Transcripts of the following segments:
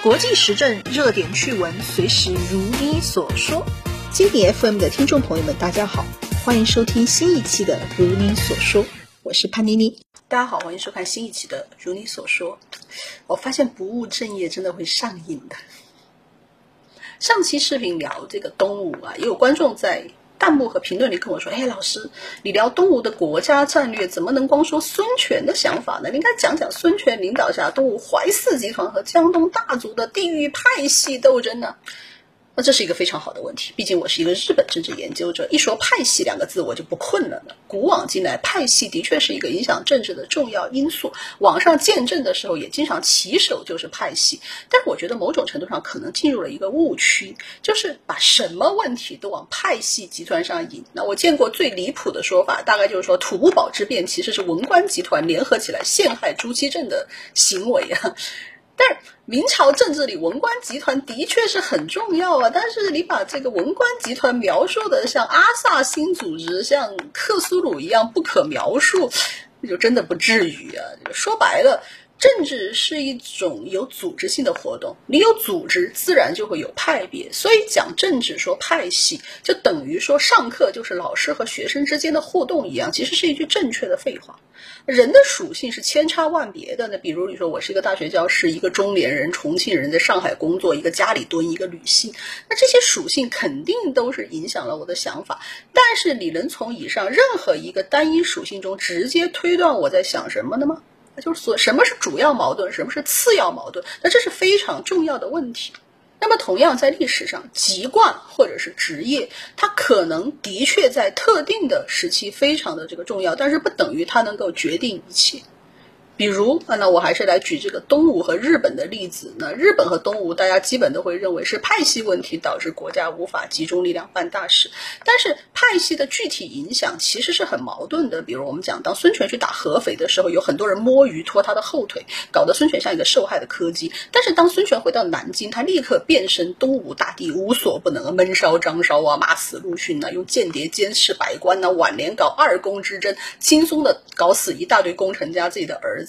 国际时政热点趣闻，随时如你所说。经典 FM 的听众朋友们，大家好，欢迎收听新一期的《如你所说》，我是潘妮妮。大家好，欢迎收看新一期的《如你所说》。我发现不务正业真的会上瘾的。上期视频聊这个东吴啊，也有观众在。弹幕和评论里跟我说：“哎，老师，你聊东吴的国家战略，怎么能光说孙权的想法呢？你应该讲讲孙权领导下东吴淮泗集团和江东大族的地域派系斗争呢？”那这是一个非常好的问题，毕竟我是一个日本政治研究者，一说派系两个字我就不困了呢。古往今来，派系的确是一个影响政治的重要因素。网上见证的时候也经常起手就是派系，但是我觉得某种程度上可能进入了一个误区，就是把什么问题都往派系集团上引。那我见过最离谱的说法，大概就是说土木堡之变其实是文官集团联合起来陷害朱祁镇的行为啊。但是明朝政治里文官集团的确是很重要啊，但是你把这个文官集团描述的像阿萨辛组织、像克苏鲁一样不可描述，那就真的不至于啊。说白了。政治是一种有组织性的活动，你有组织，自然就会有派别。所以讲政治说派系，就等于说上课就是老师和学生之间的互动一样，其实是一句正确的废话。人的属性是千差万别的。那比如你说我是一个大学教师，一个中年人，重庆人，在上海工作，一个家里蹲，一个女性，那这些属性肯定都是影响了我的想法。但是你能从以上任何一个单一属性中直接推断我在想什么的吗？就是所，什么是主要矛盾，什么是次要矛盾？那这是非常重要的问题。那么，同样在历史上，籍贯或者是职业，它可能的确在特定的时期非常的这个重要，但是不等于它能够决定一切。比如啊，那我还是来举这个东吴和日本的例子。那日本和东吴，大家基本都会认为是派系问题导致国家无法集中力量办大事。但是派系的具体影响其实是很矛盾的。比如我们讲，当孙权去打合肥的时候，有很多人摸鱼拖他的后腿，搞得孙权像一个受害的柯基。但是当孙权回到南京，他立刻变身东吴大帝，无所不能，闷烧张烧啊，骂死陆逊啊，用间谍监视百官呢，挽联搞二宫之争，轻松的搞死一大堆功臣家自己的儿子。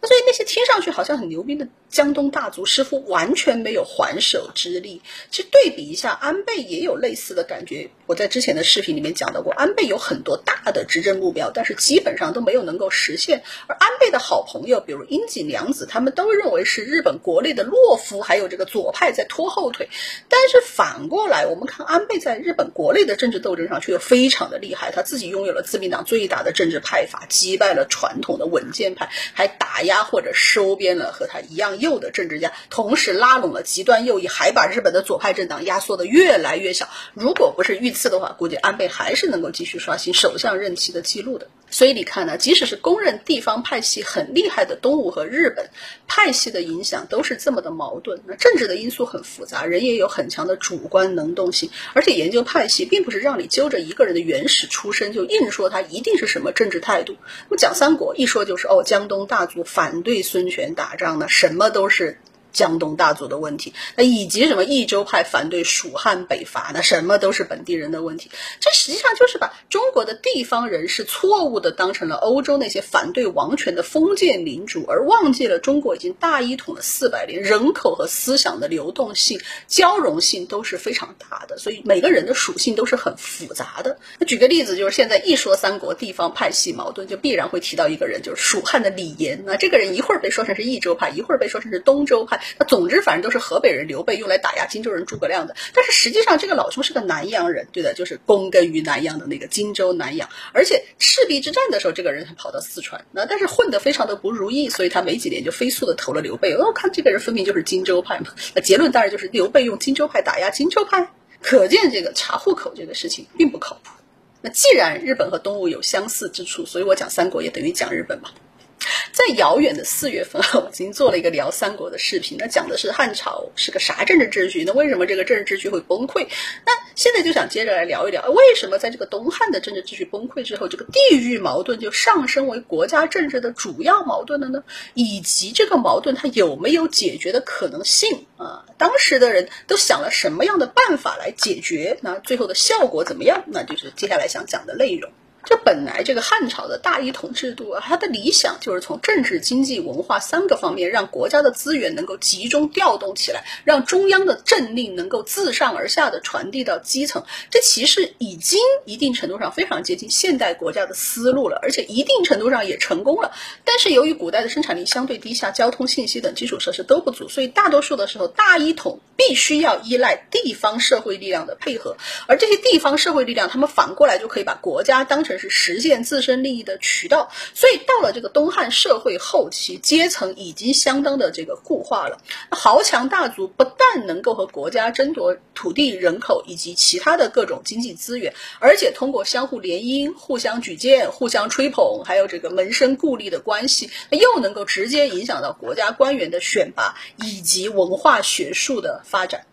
那所以那些听上去好像很牛逼的江东大族师傅完全没有还手之力。其实对比一下，安倍也有类似的感觉。我在之前的视频里面讲到过，安倍有很多大的执政目标，但是基本上都没有能够实现。而安倍的好朋友，比如樱井良子，他们都认为是日本国内的懦夫，还有这个左派在拖后腿。但是反过来，我们看安倍在日本国内的政治斗争上却又非常的厉害，他自己拥有了自民党最大的政治派阀，击败了传统的稳健派。还打压或者收编了和他一样右的政治家，同时拉拢了极端右翼，还把日本的左派政党压缩的越来越小。如果不是遇次的话，估计安倍还是能够继续刷新首相任期的记录的。所以你看呢，即使是公认地方派系很厉害的东吴和日本，派系的影响都是这么的矛盾。那政治的因素很复杂，人也有很强的主观能动性。而且研究派系，并不是让你揪着一个人的原始出身就硬说他一定是什么政治态度。那么讲三国，一说就是哦，江东大族反对孙权打仗呢，什么都是。江东大族的问题，那以及什么益州派反对蜀汉北伐，那什么都是本地人的问题。这实际上就是把中国的地方人士错误的当成了欧洲那些反对王权的封建领主，而忘记了中国已经大一统了四百年，人口和思想的流动性、交融性都是非常大的，所以每个人的属性都是很复杂的。那举个例子，就是现在一说三国地方派系矛盾，就必然会提到一个人，就是蜀汉的李严。那这个人一会儿被说成是益州派，一会儿被说成是东周派。那总之，反正都是河北人刘备用来打压荆州人诸葛亮的。但是实际上，这个老兄是个南阳人，对的，就是躬耕于南阳的那个荆州南阳。而且赤壁之战的时候，这个人还跑到四川，那但是混得非常的不如意，所以他没几年就飞速的投了刘备。我看这个人分明就是荆州派嘛。那结论当然就是刘备用荆州派打压荆州派，可见这个查户口这个事情并不靠谱。那既然日本和东吴有相似之处，所以我讲三国也等于讲日本嘛。在遥远的四月份，我已经做了一个聊三国的视频，那讲的是汉朝是个啥政治秩序？那为什么这个政治秩序会崩溃？那现在就想接着来聊一聊，为什么在这个东汉的政治秩序崩溃之后，这个地域矛盾就上升为国家政治的主要矛盾了呢？以及这个矛盾它有没有解决的可能性啊？当时的人都想了什么样的办法来解决？那最后的效果怎么样？那就是接下来想讲的内容。这本来这个汉朝的大一统制度啊，它的理想就是从政治、经济、文化三个方面，让国家的资源能够集中调动起来，让中央的政令能够自上而下的传递到基层。这其实已经一定程度上非常接近现代国家的思路了，而且一定程度上也成功了。但是由于古代的生产力相对低下，交通、信息等基础设施都不足，所以大多数的时候，大一统必须要依赖地方社会力量的配合，而这些地方社会力量，他们反过来就可以把国家当成。是实现自身利益的渠道，所以到了这个东汉社会后期，阶层已经相当的这个固化了。豪强大族不但能够和国家争夺土地、人口以及其他的各种经济资源，而且通过相互联姻、互相举荐、互相吹捧，还有这个门生故吏的关系，又能够直接影响到国家官员的选拔以及文化学术的发展。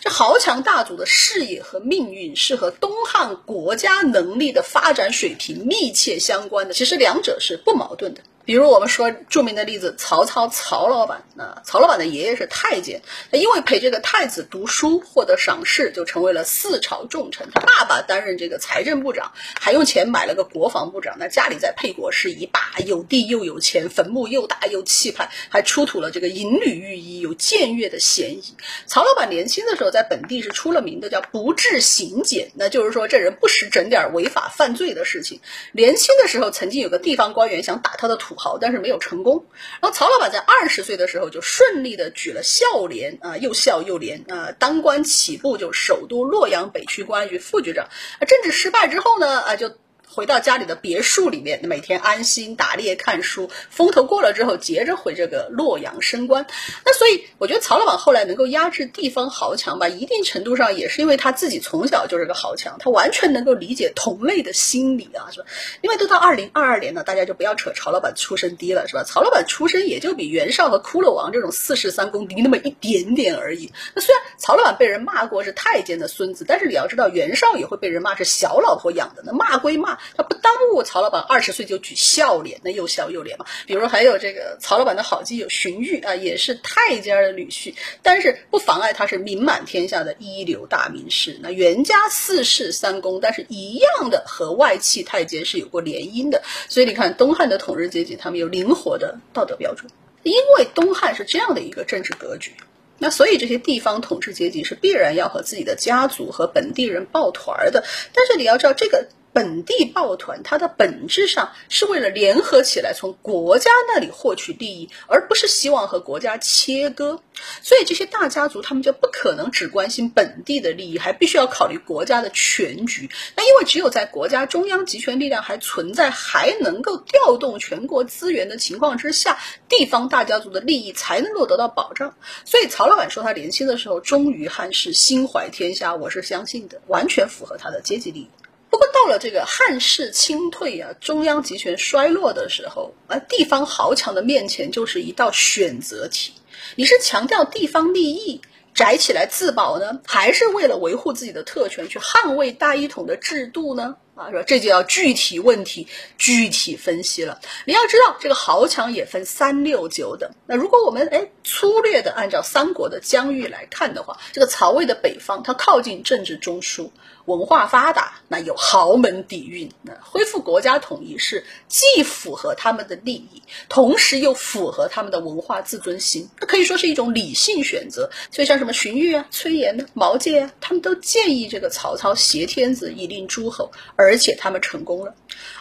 这豪强大族的事业和命运是和东汉国家能力的发展水平密切相关的，其实两者是不矛盾的。比如我们说著名的例子，曹操曹老板啊，曹老板的爷爷是太监，他因为陪这个太子读书获得赏识，就成为了四朝重臣。他爸爸担任这个财政部长，还用钱买了个国防部长。那家里在沛国是一霸，有地又有钱，坟墓又大又气派，还出土了这个银缕玉衣，有僭越的嫌疑。曹老板年轻的时候在本地是出了名的，叫不治行俭，那就是说这人不时整点违法犯罪的事情。年轻的时候曾经有个地方官员想打他的土。好，但是没有成功。然后曹老板在二十岁的时候就顺利的举了孝廉啊，又孝又廉啊，当官起步就首都洛阳北区公安局副局长。政治失败之后呢，啊就。回到家里的别墅里面，每天安心打猎看书。风头过了之后，接着回这个洛阳升官。那所以，我觉得曹老板后来能够压制地方豪强吧，一定程度上也是因为他自己从小就是个豪强，他完全能够理解同类的心理啊，是吧？因为都到二零二二年了，大家就不要扯曹老板出身低了，是吧？曹老板出身也就比袁绍和骷髅王这种四世三公低那么一点点而已。那虽然曹老板被人骂过是太监的孙子，但是你要知道，袁绍也会被人骂是小老婆养的。那骂归骂。他不耽误曹老板二十岁就举孝廉，那又孝又廉嘛。比如还有这个曹老板的好基友荀彧啊，也是太监的女婿，但是不妨碍他是名满天下的一流大名士。那袁家四世三公，但是一样的和外戚太监是有过联姻的。所以你看，东汉的统治阶级他们有灵活的道德标准，因为东汉是这样的一个政治格局。那所以这些地方统治阶级是必然要和自己的家族和本地人抱团的。但是你要知道这个。本地抱团，它的本质上是为了联合起来，从国家那里获取利益，而不是希望和国家切割。所以这些大家族他们就不可能只关心本地的利益，还必须要考虑国家的全局。那因为只有在国家中央集权力量还存在，还能够调动全国资源的情况之下，地方大家族的利益才能够得到保障。所以曹老板说他年轻的时候忠于汉室，心怀天下，我是相信的，完全符合他的阶级利益。不过到了这个汉室清退啊，中央集权衰落的时候，而地方豪强的面前就是一道选择题：你是强调地方利益，宅起来自保呢，还是为了维护自己的特权去捍卫大一统的制度呢？啊，说？这就要具体问题具体分析了。你要知道，这个豪强也分三六九等。那如果我们哎粗略的按照三国的疆域来看的话，这个曹魏的北方，它靠近政治中枢。文化发达，那有豪门底蕴，那恢复国家统一是既符合他们的利益，同时又符合他们的文化自尊心，那可以说是一种理性选择。所以像什么荀彧啊、崔琰呢、毛玠啊，他们都建议这个曹操挟天子以令诸侯，而且他们成功了。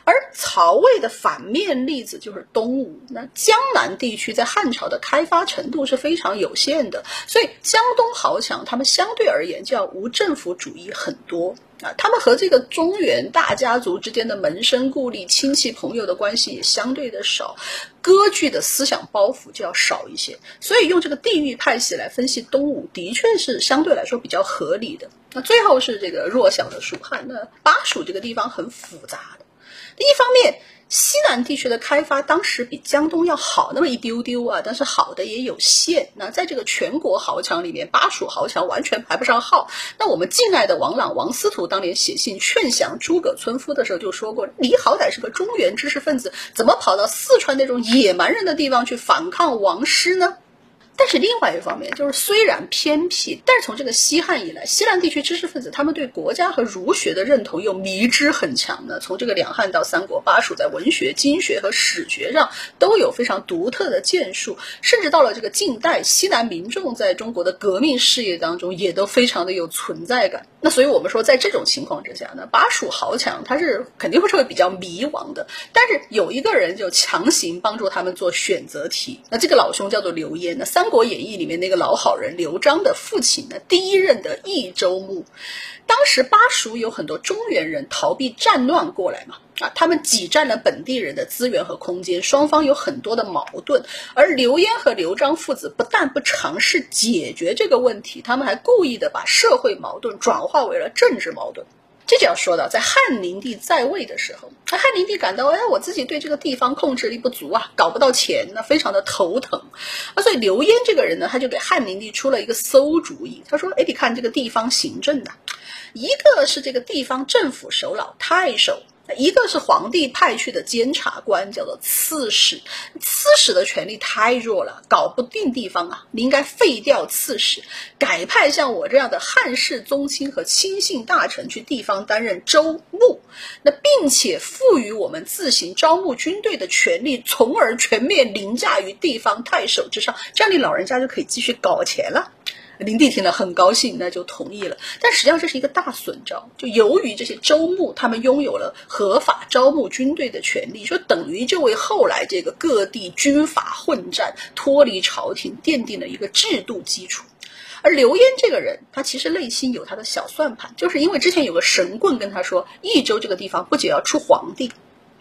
而曹魏的反面例子就是东吴，那江南地区在汉朝的开发程度是非常有限的，所以江东豪强他们相对而言就要无政府主义很多啊，他们和这个中原大家族之间的门生故吏、亲戚朋友的关系也相对的少，割据的思想包袱就要少一些，所以用这个地域派系来分析东吴，的确是相对来说比较合理的。那最后是这个弱小的蜀汉，那巴蜀这个地方很复杂的。一方面，西南地区的开发当时比江东要好那么一丢丢啊，但是好的也有限。那在这个全国豪强里面，巴蜀豪强完全排不上号。那我们敬爱的王朗、王司徒当年写信劝降诸葛村夫的时候就说过：“你好歹是个中原知识分子，怎么跑到四川那种野蛮人的地方去反抗王师呢？”但是另外一方面，就是虽然偏僻，但是从这个西汉以来，西南地区知识分子他们对国家和儒学的认同又迷之很强的。从这个两汉到三国，巴蜀在文学、经学和史学上都有非常独特的建树，甚至到了这个近代，西南民众在中国的革命事业当中也都非常的有存在感。那所以我们说，在这种情况之下呢，巴蜀豪强他是肯定会成为比较迷惘的。但是有一个人就强行帮助他们做选择题，那这个老兄叫做刘焉。那三《三国演义》里面那个老好人刘璋的父亲呢，第一任的益州牧，当时巴蜀有很多中原人逃避战乱过来嘛，啊，他们挤占了本地人的资源和空间，双方有很多的矛盾，而刘焉和刘璋父子不但不尝试解决这个问题，他们还故意的把社会矛盾转化为了政治矛盾。这就要说到，在汉灵帝在位的时候，汉灵帝感到，哎，我自己对这个地方控制力不足啊，搞不到钱，那非常的头疼。啊，所以刘焉这个人呢，他就给汉灵帝出了一个馊主意。他说，哎，你看这个地方行政的，一个是这个地方政府首脑太守。一个是皇帝派去的监察官，叫做刺史。刺史的权力太弱了，搞不定地方啊。你应该废掉刺史，改派像我这样的汉室宗亲和亲信大臣去地方担任州牧。那并且赋予我们自行招募军队的权利，从而全面凌驾于地方太守之上。这样你老人家就可以继续搞钱了。林地听了很高兴，那就同意了。但实际上这是一个大损招，就由于这些州牧他们拥有了合法招募军队的权利，说等于就为后来这个各地军阀混战、脱离朝廷奠定了一个制度基础。而刘焉这个人，他其实内心有他的小算盘，就是因为之前有个神棍跟他说，益州这个地方不仅要出皇帝。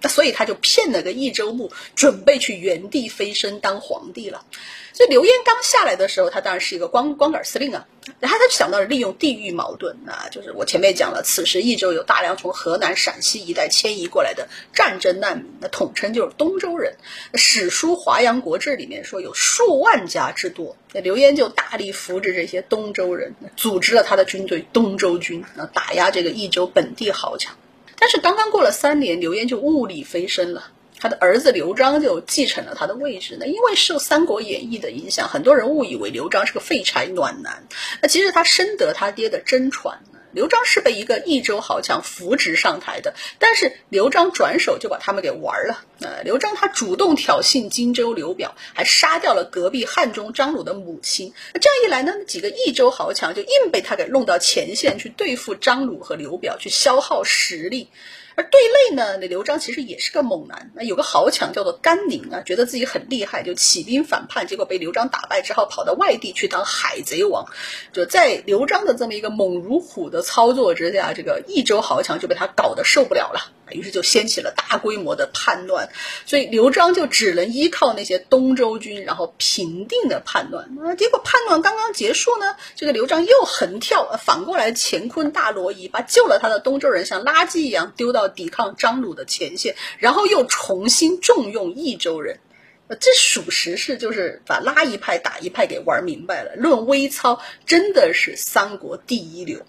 那所以他就骗了个益州牧，准备去原地飞升当皇帝了。所以刘焉刚下来的时候，他当然是一个光光杆司令啊。然后他就想到了利用地域矛盾啊，就是我前面讲了，此时益州有大量从河南、陕西一带迁移过来的战争难民，那统称就是东周人。史书《华阳国志》里面说有数万家之多，那刘焉就大力扶植这些东周人，组织了他的军队东周军，啊，打压这个益州本地豪强。但是刚刚过了三年，刘焉就物理飞升了，他的儿子刘璋就继承了他的位置。那因为受《三国演义》的影响，很多人误以为刘璋是个废柴暖男。那其实他深得他爹的真传。刘璋是被一个益州豪强扶植上台的，但是刘璋转手就把他们给玩了。呃，刘璋他主动挑衅荆州刘表，还杀掉了隔壁汉中张鲁的母亲。那这样一来呢，几个益州豪强就硬被他给弄到前线去对付张鲁和刘表，去消耗实力。而对内呢，那刘璋其实也是个猛男。那有个豪强叫做甘宁啊，觉得自己很厉害，就起兵反叛，结果被刘璋打败只好，跑到外地去当海贼王。就在刘璋的这么一个猛如虎的操作之下，这个益州豪强就被他搞得受不了了。于是就掀起了大规模的叛乱，所以刘璋就只能依靠那些东周军，然后平定了叛乱。啊，结果叛乱刚刚结束呢，这个刘璋又横跳，反过来乾坤大挪移，把救了他的东周人像垃圾一样丢到抵抗张鲁的前线，然后又重新重用益州人。这属实是就是把拉一派打一派给玩明白了。论微操，真的是三国第一流。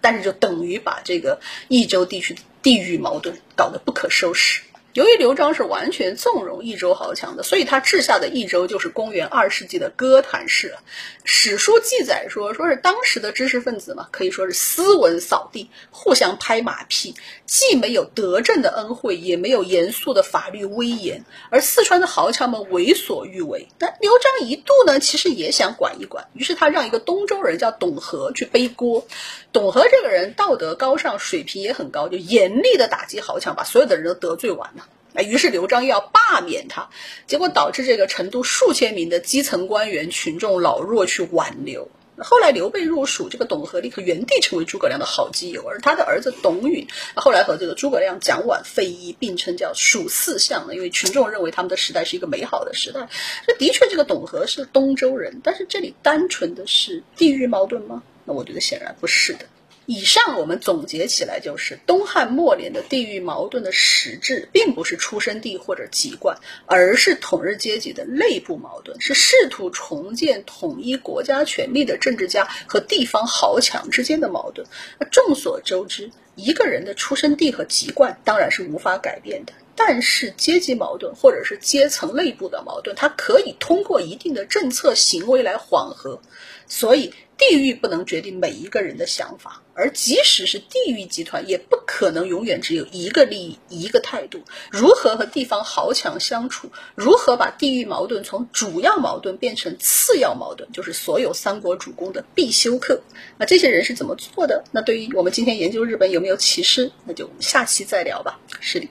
但是就等于把这个益州地区的地域矛盾搞得不可收拾。由于刘璋是完全纵容益州豪强的，所以他治下的益州就是公元二世纪的哥谭市了。史书记载说，说是当时的知识分子嘛，可以说是斯文扫地，互相拍马屁，既没有德政的恩惠，也没有严肃的法律威严。而四川的豪强们为所欲为。那刘璋一度呢，其实也想管一管，于是他让一个东周人叫董和去背锅。董和这个人道德高尚，水平也很高，就严厉的打击豪强，把所有的人都得罪完了。哎，于是刘璋要罢免他，结果导致这个成都数千名的基层官员、群众老弱去挽留。后来刘备入蜀，这个董和立刻原地成为诸葛亮的好基友，而他的儿子董允后来和这个诸葛亮、蒋琬、费祎并称叫蜀四相因为群众认为他们的时代是一个美好的时代。这的确，这个董和是东周人，但是这里单纯的是地域矛盾吗？那我觉得显然不是的。以上我们总结起来就是，东汉末年的地域矛盾的实质，并不是出生地或者籍贯，而是统治阶级的内部矛盾，是试图重建统一国家权力的政治家和地方豪强之间的矛盾。那众所周知，一个人的出生地和籍贯当然是无法改变的。但是阶级矛盾或者是阶层内部的矛盾，它可以通过一定的政策行为来缓和。所以，地域不能决定每一个人的想法，而即使是地域集团，也不可能永远只有一个利益、一个态度。如何和地方豪强相处？如何把地域矛盾从主要矛盾变成次要矛盾？就是所有三国主公的必修课。那这些人是怎么做的？那对于我们今天研究日本有没有歧视？那就下期再聊吧。是的。